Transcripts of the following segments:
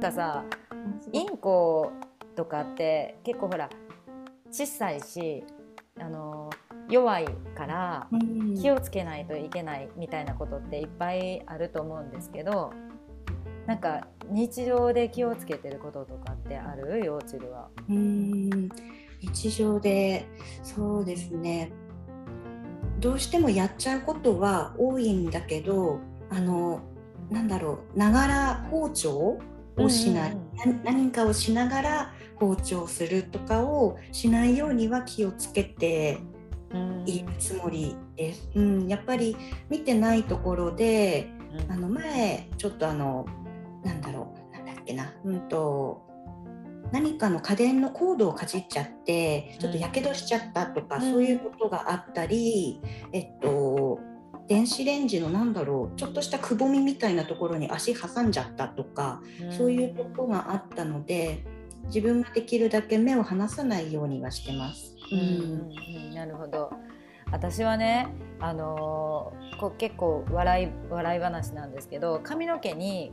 かさインコとかって結構ほら小さいしあの弱いから気をつけないといけないみたいなことっていっぱいあると思うんですけどなんか日常で気をつけてることとかってある？幼稚では。うん。日常でそうですね。どうしてもやっちゃうことは多いんだけどあのなんだろうながら包丁をしない、うんうん、何かをしながら包丁するとかをしないようには気をつけているつもりです。うん、やっぱり見てないところで、あの前ちょっとあのなんだろうなんだっけな、うんと何かの家電のコードをかじっちゃってちょっとやけどしちゃったとか、うん、そういうことがあったり、えっと電子レンジのなんだろうちょっとしたくぼみみたいなところに足挟んじゃったとか、うん、そういうことがあったので自分ができるだけ目を離さないようにはしてます。うん、うん、なるほど。私はね、あのー、こう結構笑い笑い話なんですけど髪の毛に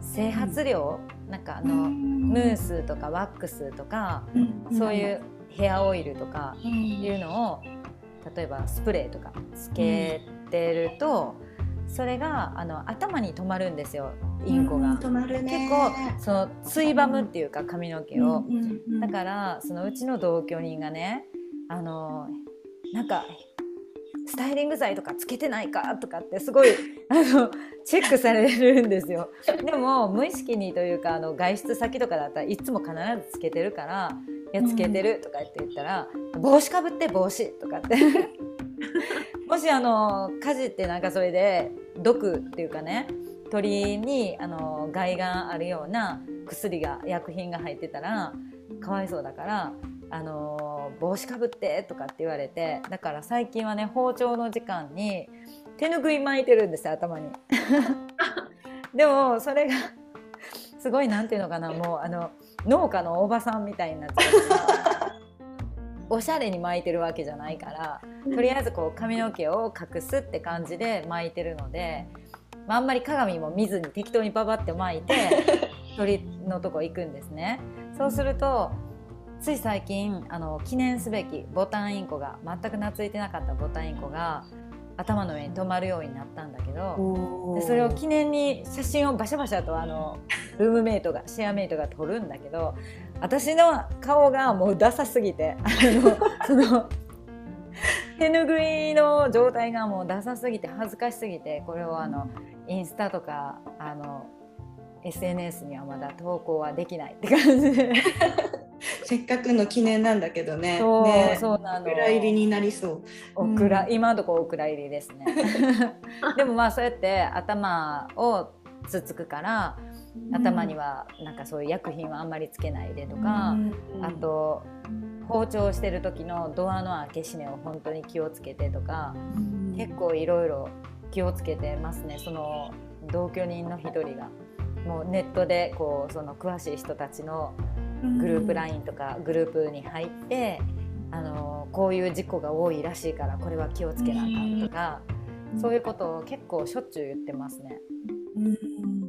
整髪料、うん、なんかあの、ムースとかワックスとか、うん、そういうヘアオイルとかいうのを、例えばスプレーとかつけてると、それがあの頭に止まるんですよインコが、結構そのついばむっていうか髪の毛を、だからそのうちの同居人がねあのなんかスタイリング剤とかつけてないかとかってすごい あのチェックされるんですよ。でも無意識にというかあの外出先とかだったらいつも必ずつけてるから「いやつけてる」とかって言ったら「帽子かぶって帽子」とかって もしあのかじってなんかそれで毒っていうかね鳥にあの害があるような薬が薬品が入ってたらかわいそうだからあの帽子かぶってとかって言われてだから最近はね包丁の時間に手ぬぐい巻いてるんですよ頭に。でもそれがすごいなんていうのかなもうあの農家のおばさんみたいになっちゃうおしゃれに巻いてるわけじゃないからとりあえずこう髪の毛を隠すって感じで巻いてるので、まあ、あんまり鏡も見ずに適当にババって巻いて 鳥のとこ行くんですね。そうするとつい最近あの記念すべきボタンインコが全く懐いてなかったボタンインコが頭の上に止まるようになったんだけどでそれを記念に写真をバシャバシャとあのルームメイトがシェアメイトが撮るんだけど私の顔がもうダサすぎてあのその手ぬぐいの状態がもうダサすぎて恥ずかしすぎてこれをあのインスタとかあの SNS にはまだ投稿はできないって感じでせっかくの記念なんだけどね。そうねそうなの。お蔵入りになりそう。お蔵、うん、今のところお蔵入りですね。でもまあそうやって頭をつつくから、頭にはなんかそういう薬品はあんまりつけないでとか、うん、あと包丁してる時のドアの開け閉めを本当に気をつけてとか、うん、結構いろいろ気をつけてますね。その同居人の一人が。もうネットでこうその詳しい人たちのグループ LINE とかグループに入って、あのこういう事故が多いらしいからこれは気をつけなあかんとか、そういうことを結構しょっちゅう言ってますね。うん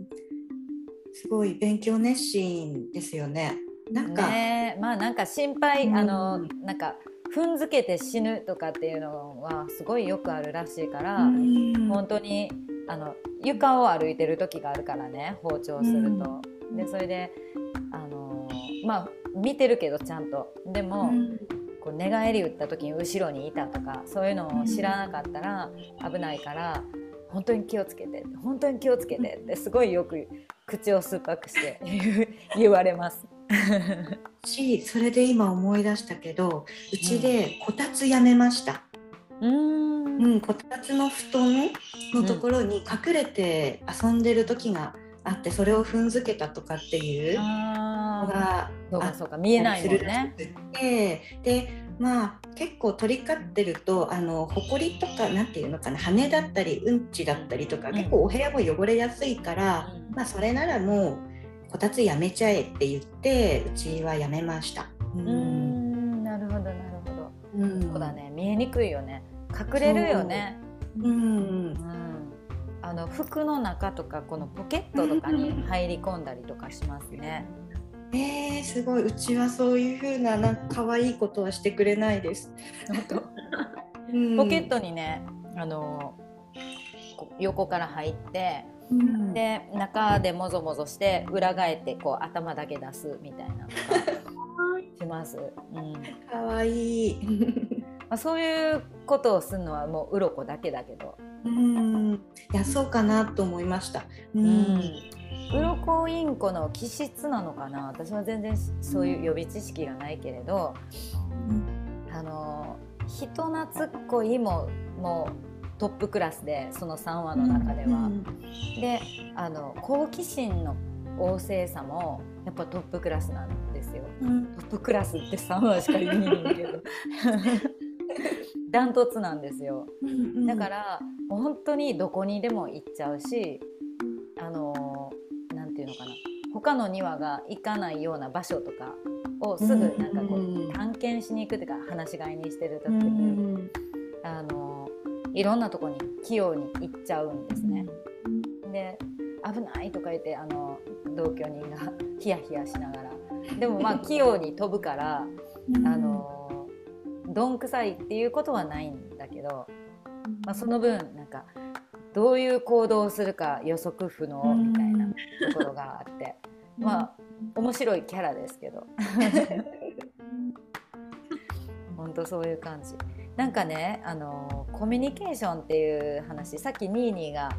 すごい勉強熱心ですよね。なんか、ね、まあなんか心配、あのなんか踏んづけて死ぬとかっていうのはすごいよくあるらしいから、本当にあの床を歩いてる時があるからね包丁すると。でそれであのまあ見てるけどちゃんと。でも、うん、こう寝返り打った時に後ろにいたとかそういうのを知らなかったら危ないから本当に気をつけて本当に気をつけてってすごいよく口を酸っぱくして 言われます。しそれで今思い出したけどうちでこたつやめました。うん、うん、こたつの布団のところに隠れて遊んでる時があってそれを踏んづけたとかっていうのがそうか見えないもんね。でまあ結構取り交ってるとあの埃とかなんていうのかな羽だったりうんちだったりとか、うん、結構お部屋も汚れやすいから、うん、まあそれならもうこたつやめちゃえって言ってうちはやめました。うん、なるほどなるほど。うん、そうだね見えにくいよね隠れるよね。うん、うんあの服の中とかこのポケットとかに入り込んだりとかしますね。えー、すごい。うちはそういう風ななんか可愛いことはしてくれないです。ポケットにねあの横から入って、うん、で中でもぞもぞして裏返ってこう頭だけ出すみたいな します。うん、かわい。い まあ、そういうことをするのはもう鱗だけだけど。うん。いやそうかなと思いました。うん、鱗インコの気質なのかな？私は全然そういう予備知識がないけれど、うん、あの人懐っこいももうトップクラスでその3話の中では。うん、であの好奇心の旺盛さもやっぱトップクラスなんですよ。うん、トップクラスって3話しか言えないけど。ダントツなんですよ、だから本当にどこにでも行っちゃうして言うのかな。他の庭が行かないような場所とかをすぐなんかこう探検しに行くっていうか話し飼いにしてる時に、あのいろんなとこに器用に行っちゃうんですね。で危ないとか言ってあの同居人がヒヤヒヤしながら。でもまあ 器用に飛ぶからあのどんくさいっていうことはないんだけど、まあ、その分なんかどういう行動をするか予測不能みたいなまあ面白いキャラですけど。本当そういう感じ。なんかねあのコミュニケーションっていう話さっきニーニーが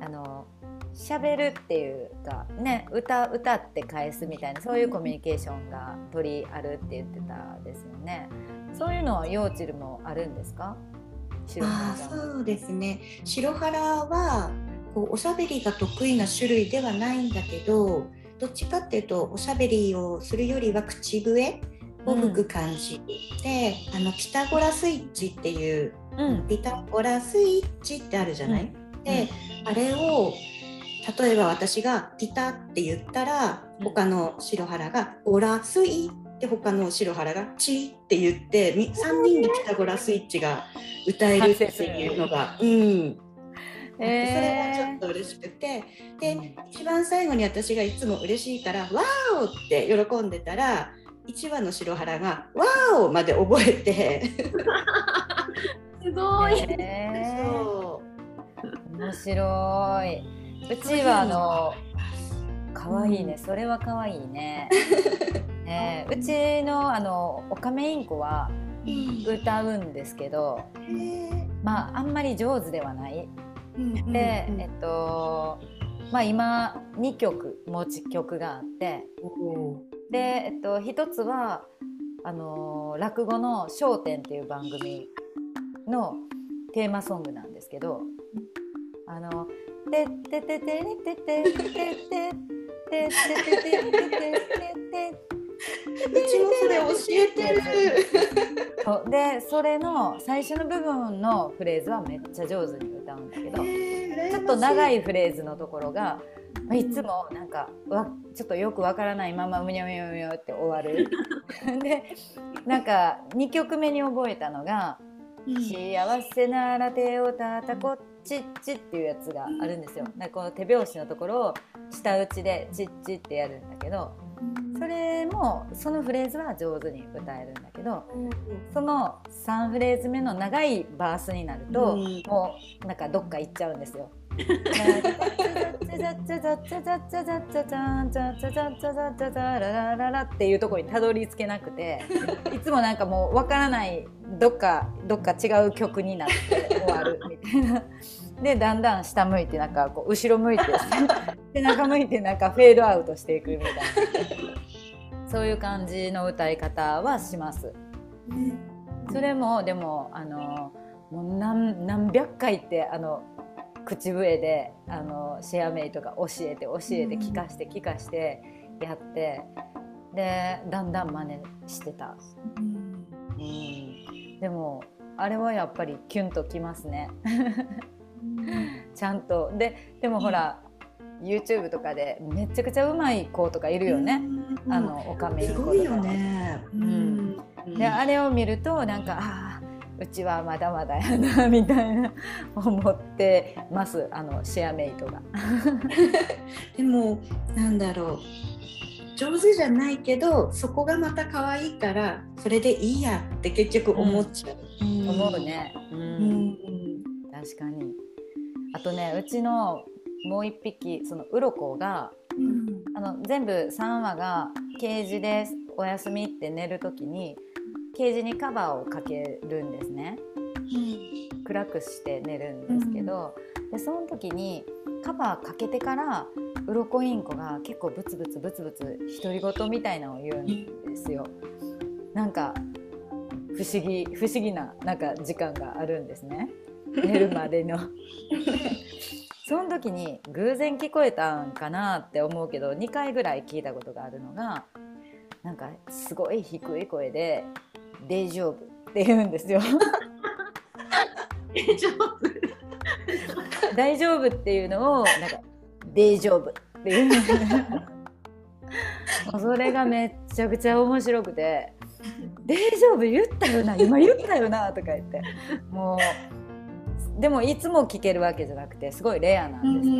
あの喋るっていうかね歌歌って返すみたいなそういうコミュニケーションが取りあるって言ってたですよね。そういうのは幼稚もあるんですか？あそうですね。白原はこうおしゃべりが得意な種類ではないんだけどどっちかっていうとおしゃべりをするよりは口笛を吹く感じ、うん、であのピタゴラスイッチっていう、うん、ピタゴラスイッチってあるじゃない、うん、で、あれを例えば私がピタって言ったら他の白原がオラスイで他の白原が「チ」って言って3人でピタゴラスイッチが歌えるっていうのが、うん、それがちょっと嬉しくてで一番最後に私がいつも嬉しいから「ワーオ!」って喜んでたら1話の白原が「ワーオ!」まで覚えて すごい、そう。面白い。うちはあの可愛いね、それは可愛いね。えー、うちのあのオカメインコは歌うんですけど、まああんまり上手ではない。で、えっとまあ今2曲持ち曲があって、で、えっと、1つはあの落語の『笑点』っていう番組のテーマソングなんですけど「あのててててててててててててててててうちもそれ教えてるでそれの最初の部分のフレーズはめっちゃ上手に歌うんだけどちょっと長いフレーズのところがいつもなんかわちょっとよくわからないままうにょうにょうにょって終わる。でなんか2曲目に覚えたのが「幸せなら手をたたこっちっち」っていうやつがあるんですよ。この手拍子のところを下打ちで「ちっち」ってやるんだけどそれもそのフレーズは上手に歌えるんだけど、うん、その3フレーズ目の長いバースになると、うん、もうなんかどっか行っちゃうんですよ。っていうところにたどり着けなくていつもなんかもうわからないどっかどっか違う曲になって終わるみたいな。でだんだん下向いてなんかこう後ろ向いて 背中向いてなんかフェードアウトしていくみたいなそういう感じの歌い方はします。それもでもあのもう何何百回ってあの口笛であのシェアメイトが教えて教えて聞かして聞かしてやってでだんだん真似してた。うん、でもあれはやっぱりキュンときますね。ちゃんと。ででもほら、うん、YouTube とかでめちゃくちゃうまい子とかいるよね、うん、あのおかめい子とか。ね、うん。であれを見るとなんかあうちはまだまだやなみたいな思ってます。あのシェアメイトが。でもなんだろう。上手じゃないけどそこがまた可愛いからそれでいいやって結局思っちゃう。うん、思うね、うん、うん、確かに。あとねうちのもう一匹そのウロコが、うん、あの全部3羽がケージでお休みって寝る時にケージにカバーをかけるんですね、うん、暗くして寝るんですけど、うん、でその時にカバーかけてから鱗インコが結構ブツブツブツブツ独り言みたいなのを言うんですよ。なんか不思議不思議ななんか時間があるんですね 寝るまでの。その時に偶然聞こえたんかなって思うけど2回ぐらい聞いたことがあるのがなんかすごい低い声で「大丈夫」って言うんですよ。大丈夫？大丈夫っていうのをなんか「大丈夫」っていうそれがめっちゃくちゃ面白くて「大丈夫？言ったよな？今言ったよな」とか言って。もうでもいつも聞けるわけじゃなくてすごいレアなんですけ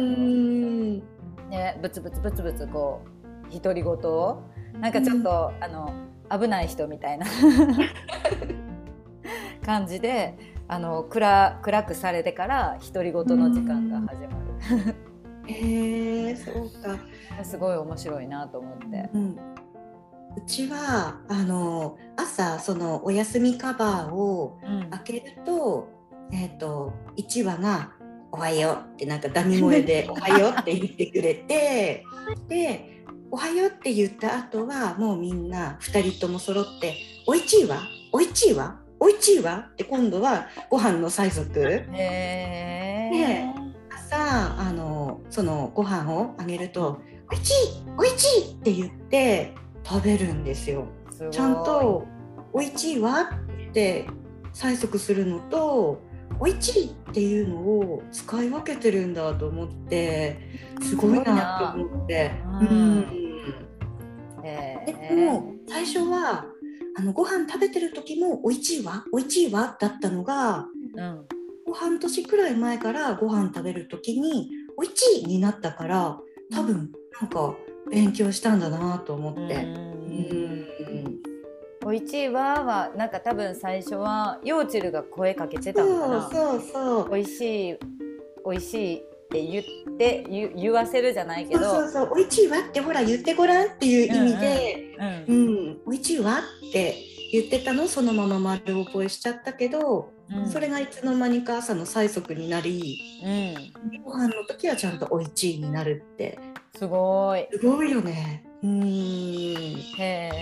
ど、ね、ブツブツブツブツこう独り言を。なんかちょっと、あの危ない人みたいな。感じであの暗暗くされてから独り言の時間が始まる。へえそうか。すごい面白いなと思って。うん、うちはあの朝そのお休みカバーを開けると、うん、えっ、ー、と1羽が「おはよう」ってなんかダミ声で「おはよう」って言ってくれてで「おはよう」って言った後はもうみんな2人とも揃って「おいちいわ？おいちいわ？おいちいわ」って今度はご飯の催促。へで朝あのそのご飯をあげると「おいちい？おいちい!」って言って食べるんですよ。ちゃんと「おいちいわ」って催促するのと「おいちい」っていうのを使い分けてるんだと思ってすごいなと思って。うん。でも最初はあのご飯食べてる時も「おいちいわおいちいわ」だったのが、うん、半年くらい前からご飯食べる時に「おいちい」になったから多分なんか勉強したんだなと思って。うんおいちいわはなんか多分最初はヨーチルが声かけてたのかな。そうそうおいしいおいしいって言って言言わせるじゃないけど。そうそうおいちいわってほら言ってごらんっていう意味で、うん、うんうん、おいちいわって言ってたのそのまま丸覚えしちゃったけど、うん、それがいつの間にか朝の催促になり、うん、ご飯の時はちゃんとおいちいになるって。すごい。すごいよね。うん。へえ。面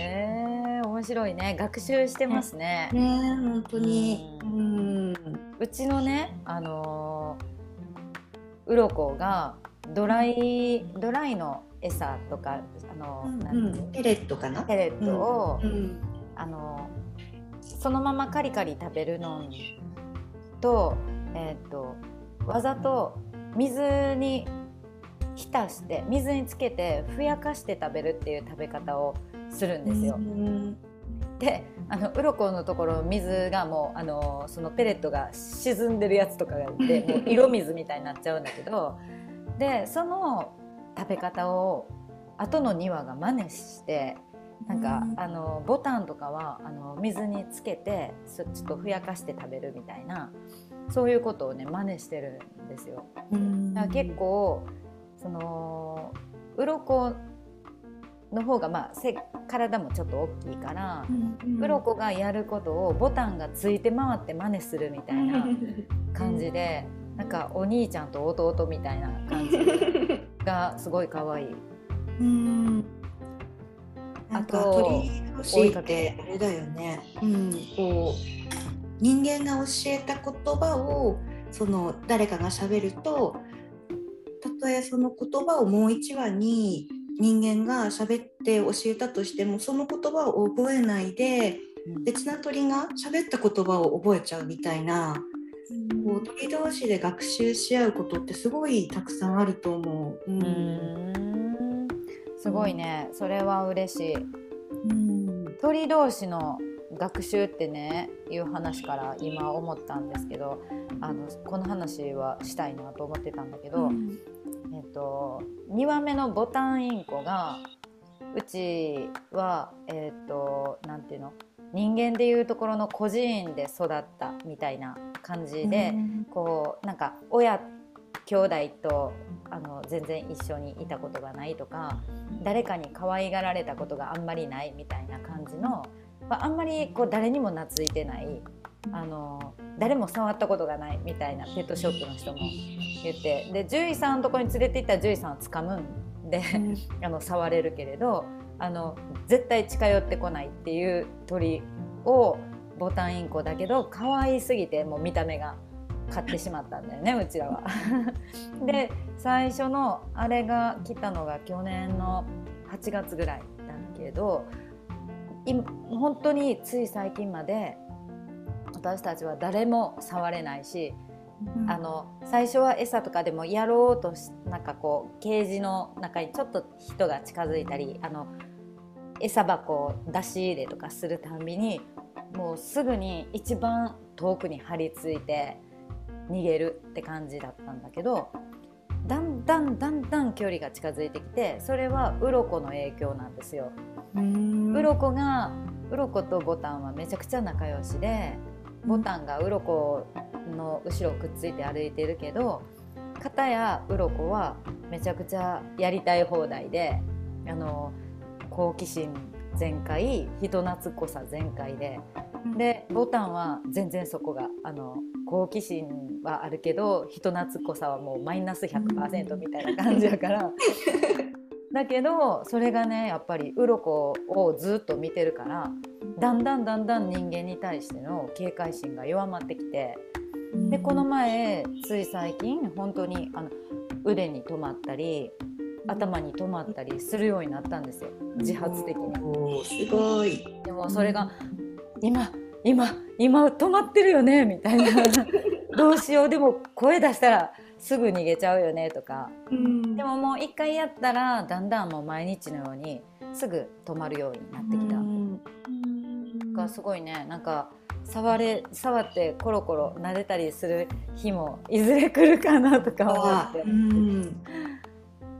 白いね。学習してますね。ね本当に。うん。うちのねあのうろこがドライドライの餌とかあの、うんうん、ペレットかな？ペレットを、うんうん。あのそのままカリカリ食べるのと,、えーと、わざと水に浸して水につけてふやかして食べるっていう食べ方をするんですよ。であの鱗のところ水がもうあのそのペレットが沈んでるやつとかがいて もう色水みたいになっちゃうんだけどでその食べ方を後の2羽が真似してなんか、あのボタンとかはあの水につけてちょっとふやかして食べるみたいなそういうことをね真似してるんですよ。だから結構その鱗の方がまあ背体もちょっと大きいから、鱗がやることをボタンがついて回って真似するみたいな 感じで、なんかお兄ちゃんと弟みたいな感じ がすごい可愛い。うん。あと鳥同士ってあれだよね、うん、こう人間が教えた言葉をその誰かがしゃべるとたとえその言葉をもう一話に人間が喋って教えたとしてもその言葉を覚えないで、別な鳥が喋った言葉を覚えちゃうみたいな、うん、こう鳥同士で学習し合うことってすごいたくさんあると思う。うん。すごいね、それは嬉しい、うん、鳥同士の学習ってねいう話から今思ったんですけどあのこの話はしたいなと思ってたんだけど、うん、えっと、2羽目のボタンインコがうちはえっと何ていうの？人間でいうところの孤児院で育ったみたいな感じで、うん、こうなんか親兄弟とあの全然一緒にいたことがないとか誰かに可愛がられたことがあんまりないみたいな感じの、まあ、あんまりこう誰にも懐いてないあの誰も触ったことがないみたいなペットショップの人も言ってで獣医さんのとこに連れて行ったら獣医さんを掴むんであの触れるけれどあの絶対近寄ってこないっていう鳥をボタンインコだけど可愛すぎてもう見た目が買ってしまったんだよねうちらは。で最初のあれが来たのが去年の8月ぐらいだけど今本当につい最近まで私たちは誰も触れないし、うん、あの最初は餌とかでもやろうとしなんかこうケージの中にちょっと人が近づいたりあの餌箱を出し入れとかするたんびにもうすぐに一番遠くに張り付いて逃げるって感じだったんだけどだんだんだんだん距離が近づいてきてそれは鱗の影響なんですよ。鱗が鱗とボタンはめちゃくちゃ仲良しでボタンが鱗の後ろをくっついて歩いてるけど片や鱗はめちゃくちゃやりたい放題であの好奇心全開人懐っこさ全開ででボタンは全然そこがあの好奇心はあるけど人懐っこさはもうマイナス100%みたいな感じやから。だけどそれがねやっぱり鱗をずっと見てるからだんだんだんだん人間に対しての警戒心が弱まってきてでこの前つい最近本当にあの腕に止まったり頭に止まったりするようになったんですよ。自発的に。すごい。でもそれが今今今止まってるよねみたいな。どうしよう。でも声出したらすぐ逃げちゃうよねとか、うん、でももう一回やったらだんだんもう毎日のようにすぐ止まるようになってきた。うん、がすごいね。なんか触れ触ってコロコロ撫でたりする日もいずれ来るかなとか思って、うん、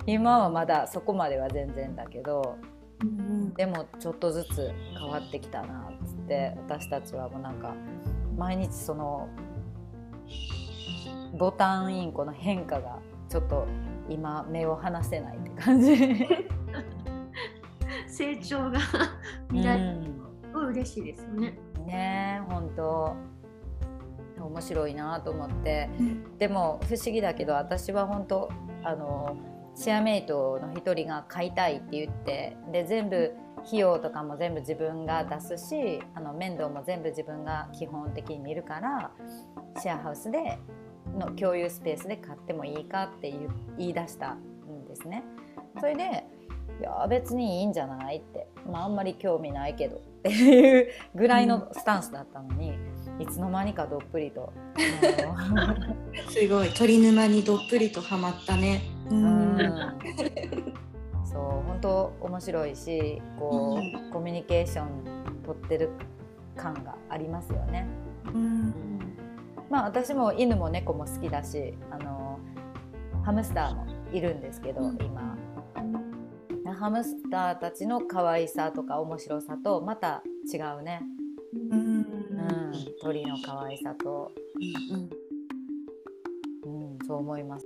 今はまだそこまでは全然だけど、うん、でもちょっとずつ変わってきたなっつって私たちはもうなんか毎日そのボタンインコの変化がちょっと今目を離せないって感じ。成長が 見られ嬉しいですよね。ね本当。面白いなと思って、うん、でも不思議だけど私は本当あのシェアメイトの一人が買いたいって言ってで全部費用とかも全部自分が出すしあの面倒も全部自分が基本的に見るからシェアハウスでの共有スペースで買ってもいいかって言い出したんですね。それでいや別にいいんじゃないって、まあ、あんまり興味ないけどっていうぐらいのスタンスだったのに、うん、いつの間にかどっぷりと すごい。鳥沼にどっぷりとはまったね。うん、そう本当面白いしこう、うん、コミュニケーション取ってる感がありますよね。うん。まあ私も犬も猫も好きだしあのハムスターもいるんですけど、うん、今ハムスターたちの可愛さとか面白さとまた違うね、うん、うん、鳥の可愛さと、うん、うん、そう思います。